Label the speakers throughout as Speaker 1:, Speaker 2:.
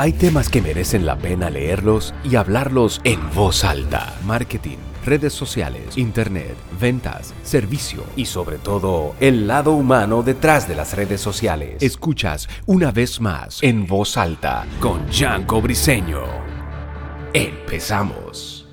Speaker 1: Hay temas que merecen la pena leerlos y hablarlos en voz alta. Marketing, redes sociales, internet, ventas, servicio y sobre todo el lado humano detrás de las redes sociales. Escuchas una vez más en voz alta con Janko Briseño. Empezamos.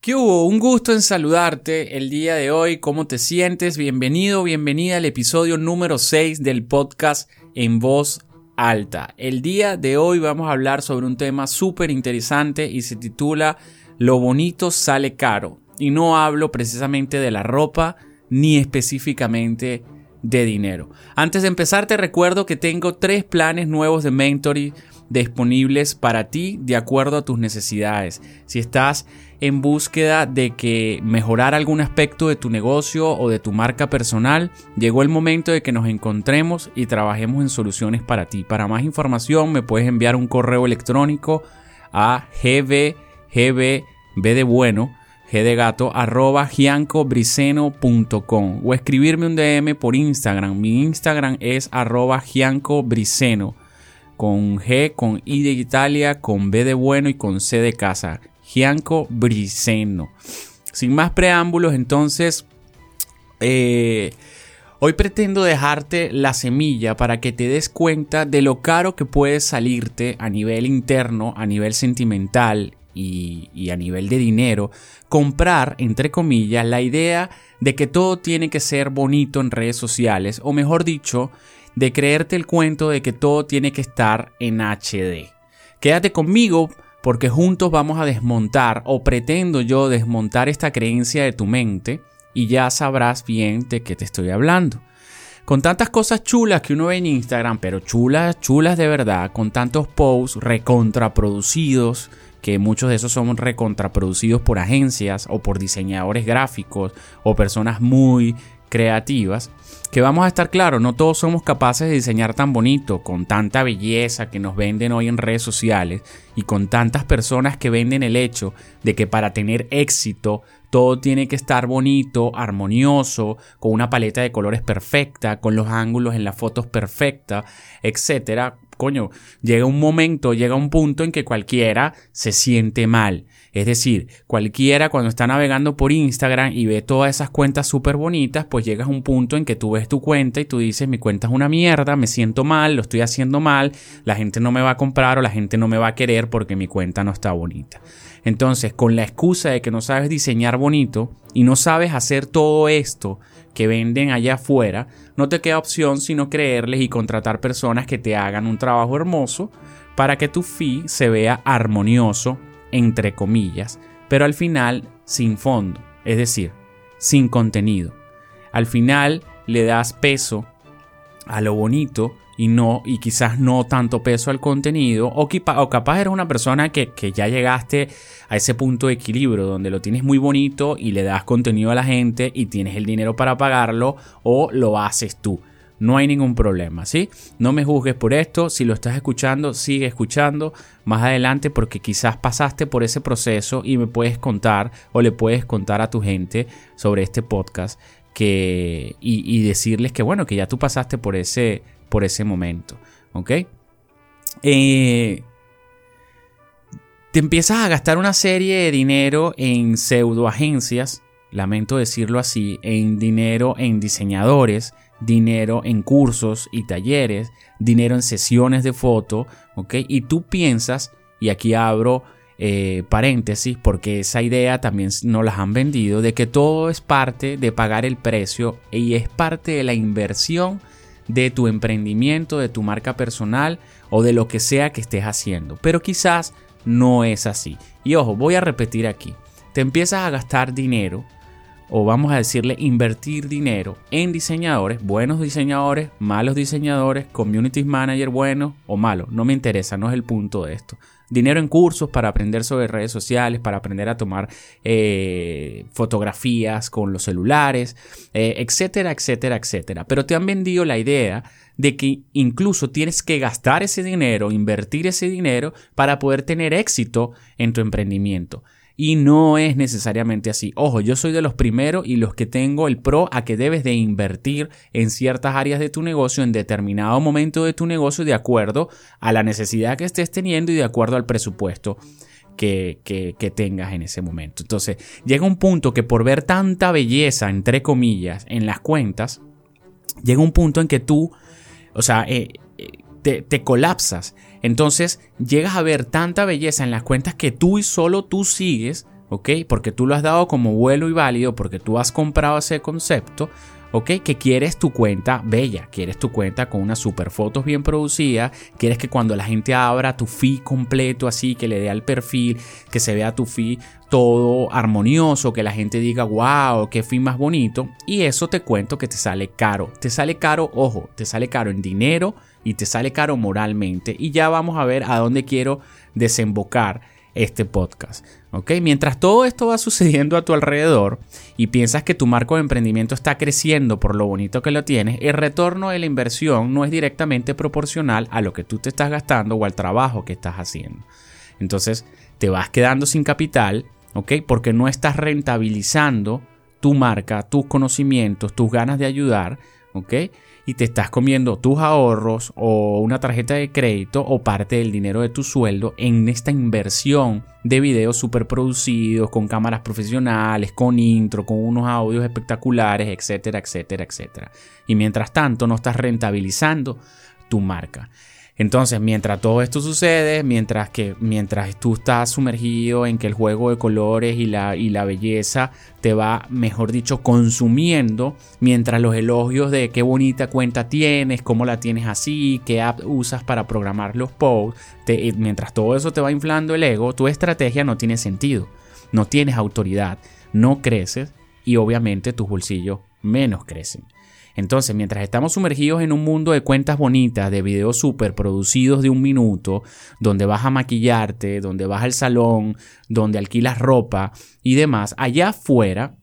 Speaker 2: ¿Qué hubo? Un gusto en saludarte el día de hoy. ¿Cómo te sientes? Bienvenido, bienvenida al episodio número 6 del podcast en voz alta. El día de hoy vamos a hablar sobre un tema súper interesante y se titula Lo bonito sale caro. Y no hablo precisamente de la ropa ni específicamente de dinero. Antes de empezar te recuerdo que tengo tres planes nuevos de mentoring disponibles para ti de acuerdo a tus necesidades. Si estás en búsqueda de que mejorar algún aspecto de tu negocio o de tu marca personal, llegó el momento de que nos encontremos y trabajemos en soluciones para ti. Para más información me puedes enviar un correo electrónico a gbgb de bueno g gato arroba o escribirme un DM por Instagram. Mi Instagram es arroba giancobriceno con G, con I de Italia, con B de bueno y con C de casa. Gianco Briseno. Sin más preámbulos, entonces, eh, hoy pretendo dejarte la semilla para que te des cuenta de lo caro que puede salirte a nivel interno, a nivel sentimental y, y a nivel de dinero, comprar, entre comillas, la idea de que todo tiene que ser bonito en redes sociales, o mejor dicho, de creerte el cuento de que todo tiene que estar en HD. Quédate conmigo porque juntos vamos a desmontar o pretendo yo desmontar esta creencia de tu mente y ya sabrás bien de qué te estoy hablando. Con tantas cosas chulas que uno ve en Instagram, pero chulas, chulas de verdad, con tantos posts recontraproducidos, que muchos de esos son recontraproducidos por agencias o por diseñadores gráficos o personas muy creativas, que vamos a estar claros, no todos somos capaces de diseñar tan bonito, con tanta belleza que nos venden hoy en redes sociales y con tantas personas que venden el hecho de que para tener éxito todo tiene que estar bonito, armonioso, con una paleta de colores perfecta, con los ángulos en las fotos perfecta, etcétera. Coño, llega un momento, llega un punto en que cualquiera se siente mal. Es decir, cualquiera cuando está navegando por Instagram y ve todas esas cuentas súper bonitas, pues llegas a un punto en que tú ves tu cuenta y tú dices, mi cuenta es una mierda, me siento mal, lo estoy haciendo mal, la gente no me va a comprar o la gente no me va a querer porque mi cuenta no está bonita. Entonces, con la excusa de que no sabes diseñar bonito y no sabes hacer todo esto que venden allá afuera, no te queda opción sino creerles y contratar personas que te hagan un trabajo hermoso para que tu fee se vea armonioso entre comillas, pero al final sin fondo, es decir, sin contenido. Al final le das peso a lo bonito y no y quizás no tanto peso al contenido o, capaz eres una persona que, que, ya llegaste a ese punto de equilibrio donde lo tienes muy bonito y le das contenido a la gente y tienes el dinero para pagarlo o lo haces tú no hay ningún problema, ¿sí? No me juzgues por esto, si lo estás escuchando, sigue escuchando más adelante porque quizás pasaste por ese proceso y me puedes contar o le puedes contar a tu gente sobre este podcast que, y, decirles que bueno, que ya tú pasaste por ese, por ese momento, ¿ok? Eh, te empiezas a gastar una serie de dinero en pseudoagencias, lamento decirlo así, en dinero en diseñadores, dinero en cursos y talleres, dinero en sesiones de foto, ¿ok? Y tú piensas, y aquí abro eh, paréntesis, porque esa idea también nos las han vendido, de que todo es parte de pagar el precio y es parte de la inversión de tu emprendimiento, de tu marca personal o de lo que sea que estés haciendo. Pero quizás no es así. Y ojo, voy a repetir aquí. Te empiezas a gastar dinero o vamos a decirle invertir dinero en diseñadores, buenos diseñadores, malos diseñadores, community manager buenos o malos, no me interesa, no es el punto de esto. Dinero en cursos para aprender sobre redes sociales, para aprender a tomar eh, fotografías con los celulares, eh, etcétera, etcétera, etcétera. Pero te han vendido la idea de que incluso tienes que gastar ese dinero, invertir ese dinero para poder tener éxito en tu emprendimiento. Y no es necesariamente así. Ojo, yo soy de los primeros y los que tengo el pro a que debes de invertir en ciertas áreas de tu negocio en determinado momento de tu negocio de acuerdo a la necesidad que estés teniendo y de acuerdo al presupuesto que, que, tengas en ese momento. Entonces, llega un punto que por ver tanta belleza, entre comillas, en las cuentas, llega un punto en que tú, o sea, eh, eh, te, te, colapsas. Entonces, llegas a ver tanta belleza en las cuentas que tú y solo tú sigues, ¿ok? Porque tú lo has dado como vuelo y válido, porque tú has comprado ese concepto, ¿ok? Que quieres tu cuenta bella, quieres tu cuenta con unas super fotos bien producidas, quieres que cuando la gente abra tu feed completo así, que le dé al perfil, que se vea tu feed todo armonioso, que la gente diga, wow, qué feed más bonito, y eso te cuento que te sale caro, te sale caro, ojo, te sale caro en dinero y te sale caro moralmente, y ya vamos a ver a dónde quiero desembocar este podcast. ¿ok? Mientras todo esto va sucediendo a tu alrededor y piensas que tu marco de emprendimiento está creciendo por lo bonito que lo tienes, el retorno de la inversión no es directamente proporcional a lo que tú te estás gastando o al trabajo que estás haciendo. Entonces te vas quedando sin capital, ¿ok? Porque no estás rentabilizando tu marca, tus conocimientos, tus ganas de ayudar, y te estás comiendo tus ahorros o una tarjeta de crédito o parte del dinero de tu sueldo en esta inversión de videos super producidos, con cámaras profesionales, con intro, con unos audios espectaculares, etcétera, etcétera, etcétera. Y mientras tanto no estás rentabilizando tu marca. Entonces, mientras todo esto sucede, mientras que mientras tú estás sumergido en que el juego de colores y la, y la belleza te va, mejor dicho, consumiendo, mientras los elogios de qué bonita cuenta tienes, cómo la tienes así, qué app usas para programar los posts, mientras todo eso te va inflando el ego, tu estrategia no tiene sentido, no tienes autoridad, no creces y obviamente tus bolsillos menos crecen. Entonces, mientras estamos sumergidos en un mundo de cuentas bonitas, de videos súper producidos de un minuto, donde vas a maquillarte, donde vas al salón, donde alquilas ropa y demás, allá afuera,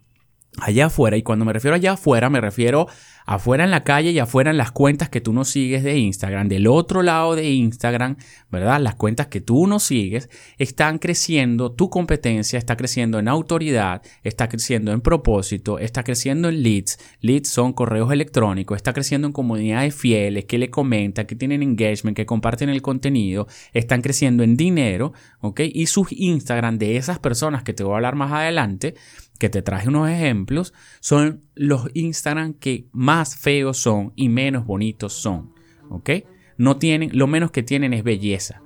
Speaker 2: allá afuera, y cuando me refiero allá afuera, me refiero afuera en la calle y afuera en las cuentas que tú no sigues de Instagram, del otro lado de Instagram, ¿verdad? Las cuentas que tú no sigues están creciendo, tu competencia está creciendo en autoridad, está creciendo en propósito, está creciendo en leads, leads son correos electrónicos, está creciendo en comunidades fieles que le comentan, que tienen engagement, que comparten el contenido, están creciendo en dinero, ¿ok? Y sus Instagram de esas personas que te voy a hablar más adelante, que te traje unos ejemplos, son los Instagram que más feos son y menos bonitos son. ¿Ok? No tienen, lo menos que tienen es belleza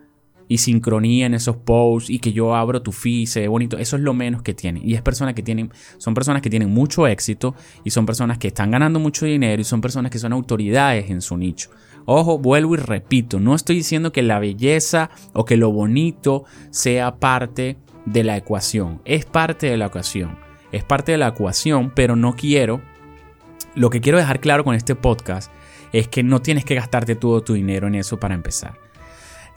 Speaker 2: y sincronía en esos posts y que yo abro tu feed se ve bonito. Eso es lo menos que tienen. Y es personas que tienen, son personas que tienen mucho éxito y son personas que están ganando mucho dinero y son personas que son autoridades en su nicho. Ojo, vuelvo y repito, no estoy diciendo que la belleza o que lo bonito sea parte de la ecuación. Es parte de la ecuación es parte de la ecuación, pero no quiero, lo que quiero dejar claro con este podcast es que no tienes que gastarte todo tu dinero en eso para empezar.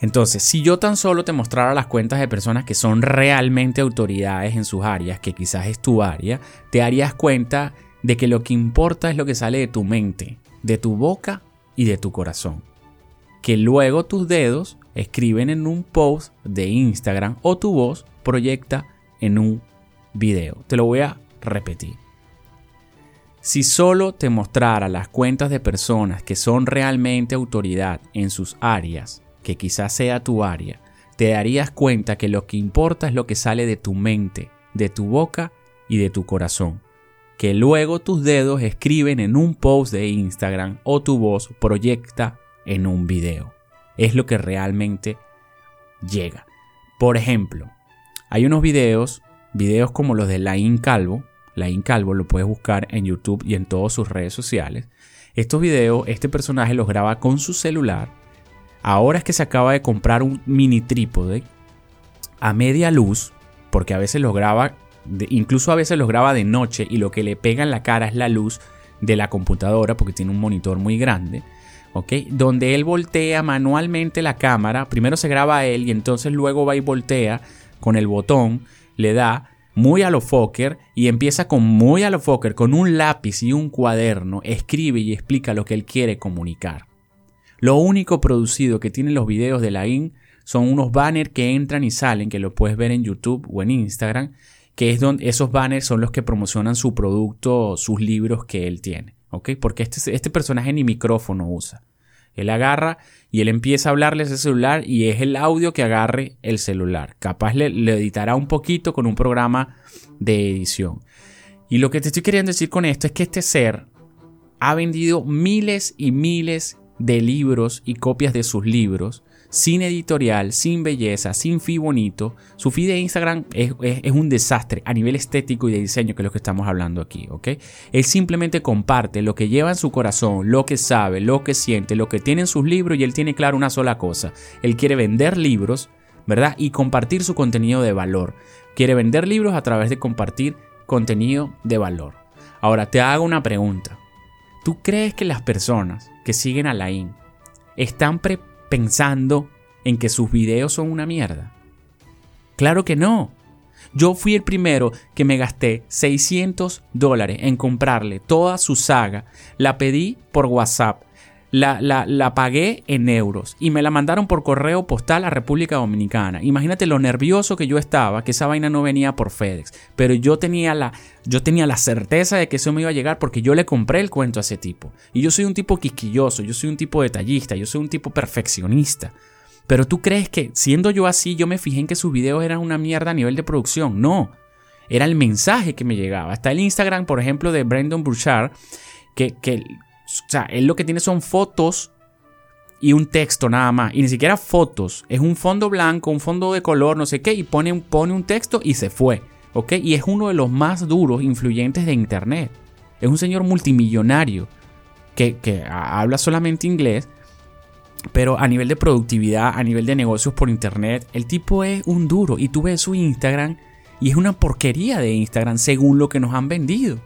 Speaker 2: Entonces, si yo tan solo te mostrara las cuentas de personas que son realmente autoridades en sus áreas, que quizás es tu área, te darías cuenta de que lo que importa es lo que sale de tu mente, de tu boca y de tu corazón. Que luego tus dedos escriben en un post de Instagram o tu voz proyecta en un video. Te lo voy a repetir. Si solo te mostrara las cuentas de personas que son realmente autoridad en sus áreas, que quizás sea tu área, te darías cuenta que lo que importa es lo que sale de tu mente, de tu boca y de tu corazón, que luego tus dedos escriben en un post de Instagram o tu voz proyecta en un video. Es lo que realmente llega. Por ejemplo, hay unos videos videos como los de Lain Calvo, Lain Calvo lo puedes buscar en YouTube y en todas sus redes sociales. Estos videos, este personaje los graba con su celular. Ahora es que se acaba de comprar un mini trípode a media luz, porque a veces los graba, incluso a veces los graba de noche y lo que le pega en la cara es la luz de la computadora, porque tiene un monitor muy grande. ¿ok? Donde él voltea manualmente la cámara, primero se graba a él y entonces luego va y voltea con el botón le da muy a lo Fokker y empieza con muy a lo Fokker, con un lápiz y un cuaderno, escribe y explica lo que él quiere comunicar. Lo único producido que tienen los videos de la IN son unos banners que entran y salen, que lo puedes ver en YouTube o en Instagram, que es donde esos banners son los que promocionan su producto, sus libros que él tiene. ¿Ok? Porque este, este personaje ni micrófono usa. Él agarra y él empieza a hablarle ese celular y es el audio que agarre el celular. Capaz le, le, editará un poquito con un programa de edición. Y lo que te estoy queriendo decir con esto es que este ser ha vendido miles y miles de libros y copias de sus libros sin editorial, sin belleza, sin feed bonito. Su feed de Instagram es, un desastre a nivel estético y de diseño, que es lo que estamos hablando aquí, ¿ok? Él simplemente comparte lo que lleva en su corazón, lo que sabe, lo que siente, lo que tiene en sus libros y él tiene claro una sola cosa. Él quiere vender libros, ¿verdad? Y compartir su contenido de valor. Quiere vender libros a través de compartir contenido de valor. Ahora te hago una pregunta. ¿Tú crees que las personas que siguen a Lain están preparadas pensando en que sus videos son una mierda? Claro que no. Yo fui el primero que me gasté 600 dólares en comprarle toda su saga. La pedí por WhatsApp la, la, pagué en euros y me la mandaron por correo postal a República Dominicana. Imagínate lo nervioso que yo estaba, que esa vaina no venía por FedEx, pero yo tenía la, yo tenía la certeza de que eso me iba a llegar porque yo le compré el cuento a ese tipo. Y yo soy un tipo quisquilloso, yo soy un tipo detallista, yo soy un tipo perfeccionista. Pero tú crees que siendo yo así, yo me fijé en que sus videos eran una mierda a nivel de producción. No, era el mensaje que me llegaba. Está el Instagram, por ejemplo, de Brandon Burchard, que, que o sea, él lo que tiene son fotos y un texto nada más. Y ni siquiera fotos. Es un fondo blanco, un fondo de color, no sé qué. Y pone, pone un texto y se fue. ¿Ok? Y es uno de los más duros, influyentes de Internet. Es un señor multimillonario que, que habla solamente inglés. Pero a nivel de productividad, a nivel de negocios por Internet, el tipo es un duro. Y tú ves su Instagram y es una porquería de Instagram según lo que nos han vendido.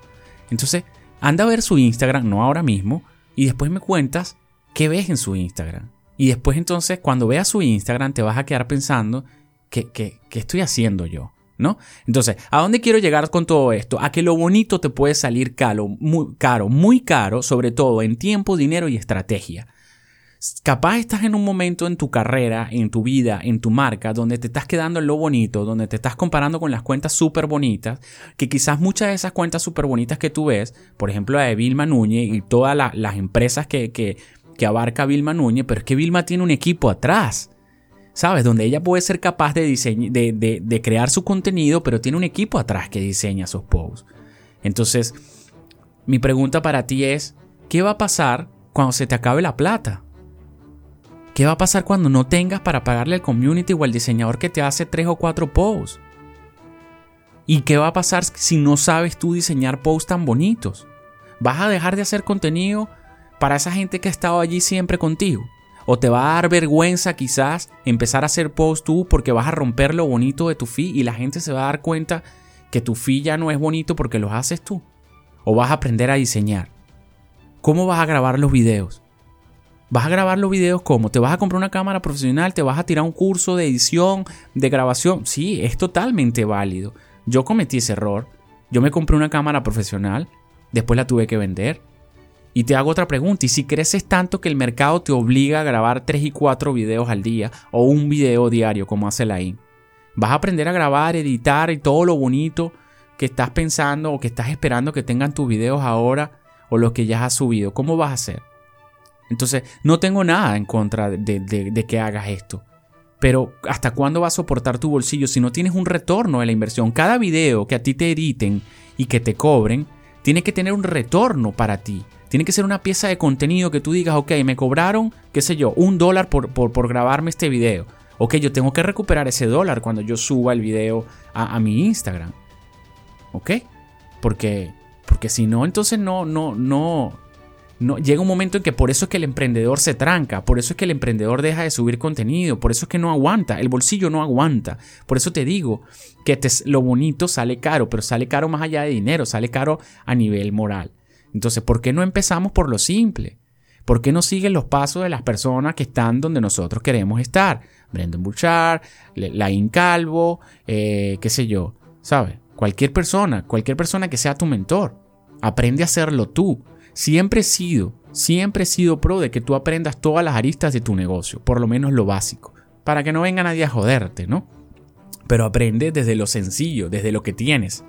Speaker 2: Entonces, Anda a ver su Instagram, no ahora mismo, y después me cuentas qué ves en su Instagram. Y después entonces, cuando veas su Instagram, te vas a quedar pensando, ¿qué, qué, qué estoy haciendo yo? ¿No? Entonces, ¿a dónde quiero llegar con todo esto? A que lo bonito te puede salir caro, muy caro, muy caro, sobre todo en tiempo, dinero y estrategia. Capaz estás en un momento en tu carrera, en tu vida, en tu marca, donde te estás quedando en lo bonito, donde te estás comparando con las cuentas súper bonitas, que quizás muchas de esas cuentas súper bonitas que tú ves, por ejemplo la de Vilma Núñez y todas las empresas que, que, abarca Vilma Núñez, pero es que Vilma tiene un equipo atrás. ¿Sabes? Donde ella puede ser capaz de, de, de crear su contenido, pero tiene un equipo atrás que diseña sus posts. Entonces, mi pregunta para ti es, ¿qué va a pasar cuando se te acabe la plata? ¿Qué va a pasar cuando no tengas para pagarle al community o al diseñador que te hace tres o cuatro posts? ¿Y qué va a pasar si no sabes tú diseñar posts tan bonitos? ¿Vas a dejar de hacer contenido para esa gente que ha estado allí siempre contigo? ¿O te va a dar vergüenza quizás empezar a hacer posts tú porque vas a romper lo bonito de tu feed y la gente se va a dar cuenta que tu feed ya no es bonito porque los haces tú? ¿O vas a aprender a diseñar? ¿Cómo vas a grabar los videos? ¿Vas a grabar los videos cómo? ¿Te vas a comprar una cámara profesional? ¿Te vas a tirar un curso de edición, de grabación? Sí, es totalmente válido. Yo cometí ese error. Yo me compré una cámara profesional, después la tuve que vender. Y te hago otra pregunta, ¿y si creces tanto que el mercado te obliga a grabar 3 y 4 videos al día o un video diario como hace la IN? ¿Vas a aprender a grabar, editar y todo lo bonito que estás pensando o que estás esperando que tengan tus videos ahora o los que ya has subido? ¿Cómo vas a hacer? Entonces, no tengo nada en contra de, que hagas esto. Pero ¿hasta cuándo va a soportar tu bolsillo si no tienes un retorno de la inversión? Cada video que a ti te editen y que te cobren, tiene que tener un retorno para ti. Tiene que ser una pieza de contenido que tú digas, ok, me cobraron, qué sé yo, un dólar por, grabarme este video. Ok, yo tengo que recuperar ese dólar cuando yo suba el video a, a mi Instagram. ¿Ok? Porque, porque si no, entonces no, no, no, llega un momento en que por eso es que el emprendedor se tranca, por eso es que el emprendedor deja de subir contenido, por eso es que no aguanta, el bolsillo no aguanta. Por eso te digo que lo bonito sale caro, pero sale caro más allá de dinero, sale caro a nivel moral. Entonces, ¿por qué no empezamos por lo simple? ¿Por qué no siguen los pasos de las personas que están donde nosotros queremos estar? Brendan Burchard, Lain Calvo, eh, qué sé yo, ¿sabes? Cualquier persona, cualquier persona que sea tu mentor. Aprende a hacerlo tú. Siempre he sido, siempre he sido pro de que tú aprendas todas las aristas de tu negocio, por lo menos lo básico. para que no venga nadie a joderte, ¿no? Pero aprende desde lo sencillo, desde lo que tienes.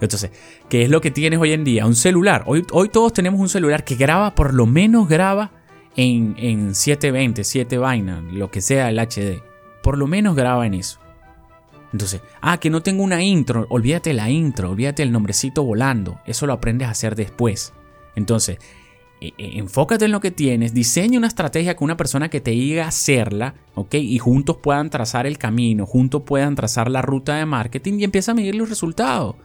Speaker 2: Entonces, ¿qué es lo que tienes hoy en día? Un celular. Hoy, hoy todos tenemos un celular que graba, por lo menos graba en, en 720, 7 vainas, lo que sea el HD. Por lo menos graba en eso. Entonces, ah, que no tengo una intro, olvídate la intro, olvídate el nombrecito volando, eso lo aprendes a hacer después. Entonces, e, e, enfócate en lo que tienes, diseña una estrategia con una persona que te diga hacerla, ¿ok? Y juntos puedan trazar el camino, juntos puedan trazar la ruta de marketing y empieza a medir los resultados,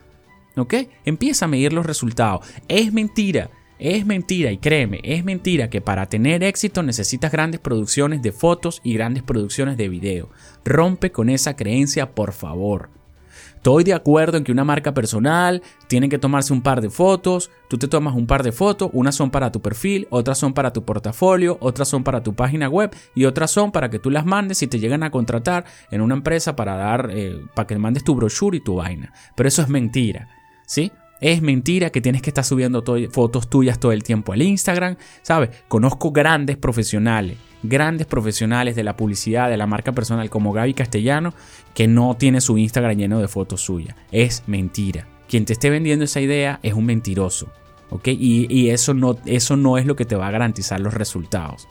Speaker 2: ¿ok? Empieza a medir los resultados. Es mentira es mentira, y créeme, es mentira que para tener éxito necesitas grandes producciones de fotos y grandes producciones de video. Rompe con esa creencia, por favor. Estoy de acuerdo en que una marca personal tiene que tomarse un par de fotos, tú te tomas un par de fotos, unas son para tu perfil, otras son para tu portafolio, otras son para tu página web y otras son para que tú las mandes y te llegan a contratar en una empresa para dar, eh, para que mandes tu brochure y tu vaina. Pero eso es mentira, ¿sí? Es mentira que tienes que estar subiendo fotos tuyas todo el tiempo al Instagram, ¿sabes? Conozco grandes profesionales, grandes profesionales de la publicidad, de la marca personal como Gaby Castellano, que no tiene su Instagram lleno de fotos suyas. Es mentira. Quien te esté vendiendo esa idea es un mentiroso, ¿ok? Y, eso, no, eso no es lo que te va a garantizar los resultados.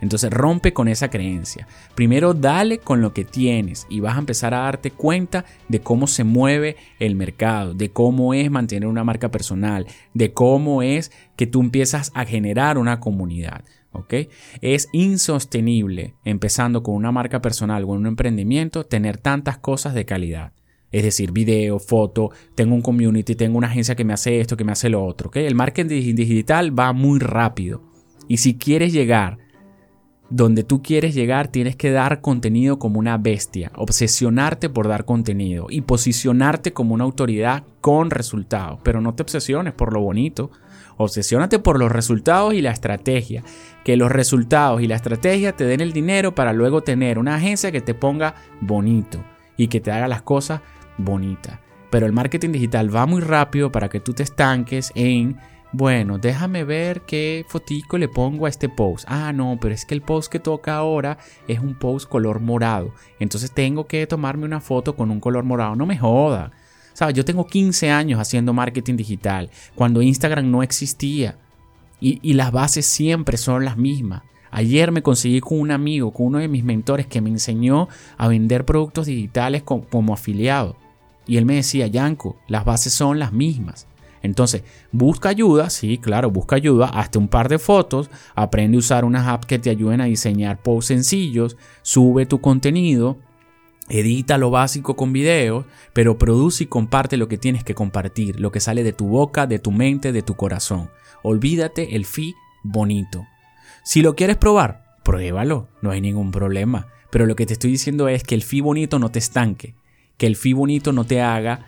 Speaker 2: Entonces rompe con esa creencia. Primero dale con lo que tienes y vas a empezar a darte cuenta de cómo se mueve el mercado, de cómo es mantener una marca personal, de cómo es que tú empiezas a generar una comunidad. ¿ok? Es insostenible, empezando con una marca personal o un emprendimiento, tener tantas cosas de calidad. Es decir, video, foto, tengo un community, tengo una agencia que me hace esto, que me hace lo otro. ¿ok? El marketing digital va muy rápido. Y si quieres llegar donde tú quieres llegar, tienes que dar contenido como una bestia, obsesionarte por dar contenido y posicionarte como una autoridad con resultados. Pero no te obsesiones por lo bonito, obsesiónate por los resultados y la estrategia. Que los resultados y la estrategia te den el dinero para luego tener una agencia que te ponga bonito y que te haga las cosas bonitas. Pero el marketing digital va muy rápido para que tú te estanques en bueno, déjame ver qué fotico le pongo a este post. Ah, no, pero es que el post que toca ahora es un post color morado. Entonces tengo que tomarme una foto con un color morado. No me joda. ¿Sabes? Yo tengo 15 años haciendo marketing digital cuando Instagram no existía. Y, las bases siempre son las mismas. Ayer me conseguí con un amigo, con uno de mis mentores que me enseñó a vender productos digitales como afiliado. Y él me decía, Yanko, las bases son las mismas. Entonces, busca ayuda, sí, claro, busca ayuda, hazte un par de fotos, aprende a usar unas apps que te ayuden a diseñar posts sencillos, sube tu contenido, edita lo básico con videos, pero produce y comparte lo que tienes que compartir, lo que sale de tu boca, de tu mente, de tu corazón. Olvídate el fi bonito. Si lo quieres probar, pruébalo, no hay ningún problema. Pero lo que te estoy diciendo es que el fi bonito no te estanque, que el fi bonito no te haga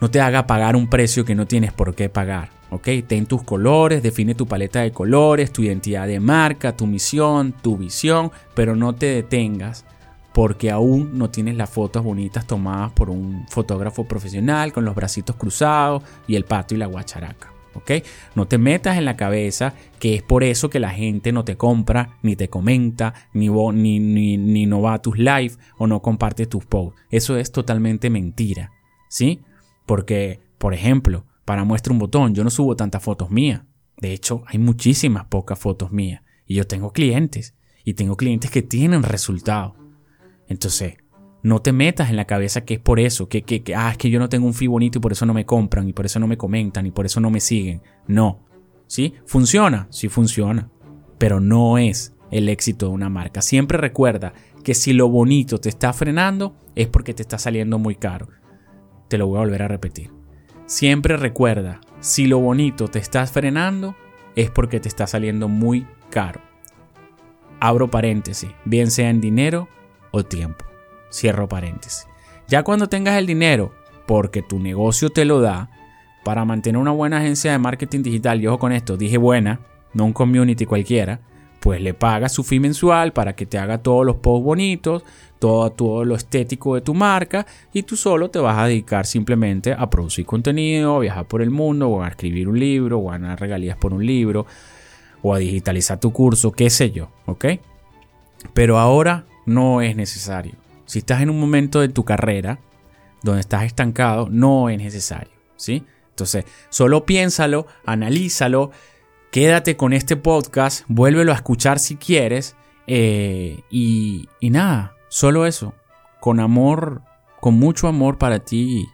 Speaker 2: no te haga pagar un precio que no tienes por qué pagar. ¿ok? Ten tus colores, define tu paleta de colores, tu identidad de marca, tu misión, tu visión, pero no te detengas porque aún no tienes las fotos bonitas tomadas por un fotógrafo profesional con los bracitos cruzados y el pato y la guacharaca. ¿ok? No te metas en la cabeza que es por eso que la gente no te compra, ni te comenta, ni, ni, ni, ni no va a tus live o no comparte tus posts. Eso es totalmente mentira. ¿Sí? Porque, por ejemplo, para muestra un botón, yo no subo tantas fotos mías. De hecho, hay muchísimas pocas fotos mías. Y yo tengo clientes. Y tengo clientes que tienen resultados. Entonces, no te metas en la cabeza que es por eso, que, que, que, ah, es que yo no tengo un feed bonito y por eso no me compran, y por eso no me comentan, y por eso no me siguen. No. ¿Sí? ¿Funciona? Sí funciona. Pero no es el éxito de una marca. Siempre recuerda que si lo bonito te está frenando, es porque te está saliendo muy caro. Te lo voy a volver a repetir. Siempre recuerda, si lo bonito te estás frenando, es porque te está saliendo muy caro. Abro paréntesis, bien sea en dinero o tiempo. Cierro paréntesis. Ya cuando tengas el dinero, porque tu negocio te lo da, para mantener una buena agencia de marketing digital, y ojo con esto, dije buena, no un community cualquiera, pues le pagas su fee mensual para que te haga todos los posts bonitos, todo, todo lo estético de tu marca y tú solo te vas a dedicar simplemente a producir contenido, viajar por el mundo o a escribir un libro o a ganar regalías por un libro o a digitalizar tu curso, qué sé yo, ¿ok? Pero ahora no es necesario. Si estás en un momento de tu carrera donde estás estancado, no es necesario, ¿sí? Entonces, solo piénsalo, analízalo, quédate con este podcast, vuélvelo a escuchar si quieres eh, y, y nada, solo eso, con amor, con mucho amor para ti,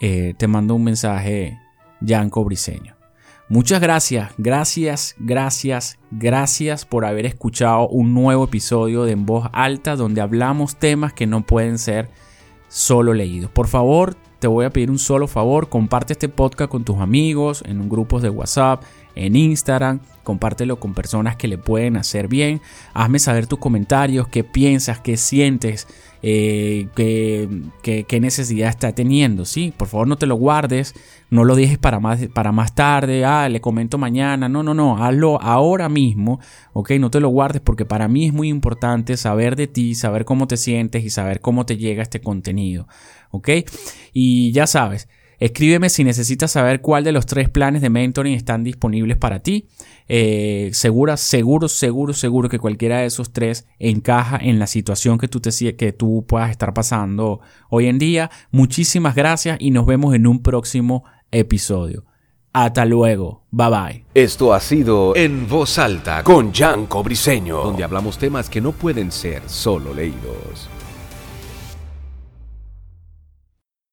Speaker 2: eh, te mando un mensaje, Yanko Briseño. Muchas gracias, gracias, gracias, gracias por haber escuchado un nuevo episodio de En Voz Alta donde hablamos temas que no pueden ser solo leídos. Por favor, te voy a pedir un solo favor, comparte este podcast con tus amigos, en un grupo de WhatsApp, en Instagram, compártelo con personas que le pueden hacer bien, hazme saber tus comentarios, qué piensas, qué sientes, eh, qué, necesidad está teniendo, ¿sí? Por favor no te lo guardes, no lo dejes para más, para más tarde, ah, le comento mañana, no, no, no, hazlo ahora mismo, ¿ok? No te lo guardes porque para mí es muy importante saber de ti, saber cómo te sientes y saber cómo te llega este contenido, ¿ok? Y ya sabes, Escríbeme si necesitas saber cuál de los tres planes de mentoring están disponibles para ti. Eh, segura, seguro, seguro, seguro que cualquiera de esos tres encaja en la situación que tú, te, que tú puedas estar pasando hoy en día. Muchísimas gracias y nos vemos en un próximo episodio. Hasta luego. Bye bye.
Speaker 1: Esto ha sido En Voz Alta con Jan Briseño, donde hablamos temas que no pueden ser solo leídos.